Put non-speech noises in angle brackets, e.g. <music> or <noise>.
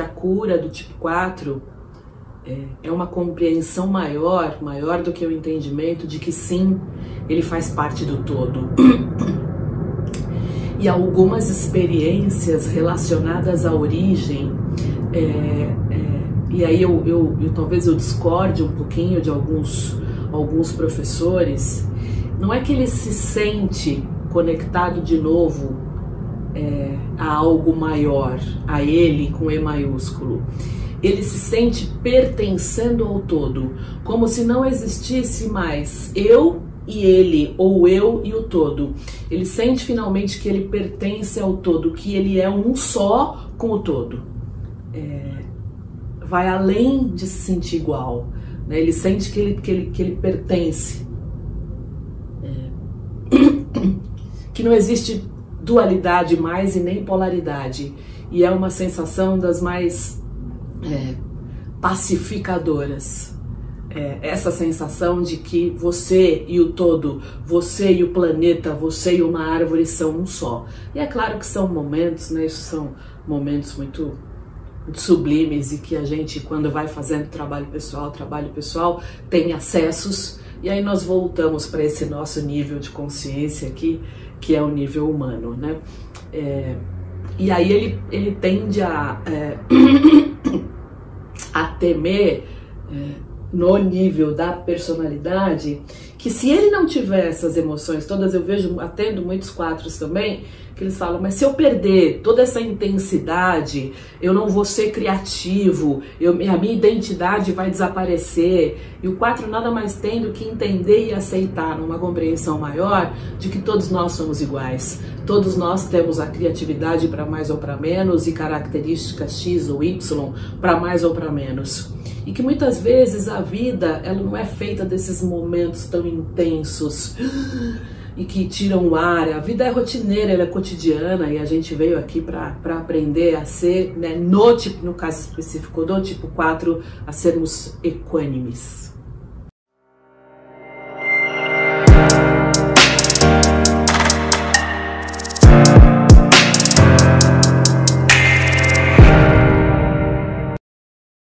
a cura do tipo 4 é, é uma compreensão maior, maior do que o entendimento de que sim, ele faz parte do todo. <coughs> E algumas experiências relacionadas à origem, é, é, e aí eu, eu, eu, talvez eu discorde um pouquinho de alguns, alguns professores, não é que ele se sente conectado de novo é, a algo maior, a ele com E maiúsculo. Ele se sente pertencendo ao todo, como se não existisse mais eu e ele, ou eu e o todo. Ele sente finalmente que ele pertence ao todo, que ele é um só com o todo. É, vai além de se sentir igual. Né? Ele sente que ele, que ele, que ele pertence. É, <coughs> que não existe dualidade mais e nem polaridade. E é uma sensação das mais é, pacificadoras. É, essa sensação de que você e o todo, você e o planeta, você e uma árvore são um só. E é claro que são momentos, né? Isso são momentos muito, sublimes e que a gente, quando vai fazendo trabalho pessoal, trabalho pessoal, tem acessos. E aí nós voltamos para esse nosso nível de consciência aqui, que é o nível humano, né? É, e aí ele, ele tende a, é, <coughs> a temer é, no nível da personalidade, que se ele não tiver essas emoções todas, eu vejo, atendo muitos quatros também, que eles falam, mas se eu perder toda essa intensidade, eu não vou ser criativo, eu, a minha identidade vai desaparecer. E o quatro nada mais tem do que entender e aceitar, numa compreensão maior, de que todos nós somos iguais. Todos nós temos a criatividade para mais ou para menos e características X ou Y para mais ou para menos e que muitas vezes a vida ela não é feita desses momentos tão intensos e que tiram o ar. A vida é rotineira, ela é cotidiana e a gente veio aqui para aprender a ser, né, no, tipo, no caso específico do tipo 4, a sermos equânimes.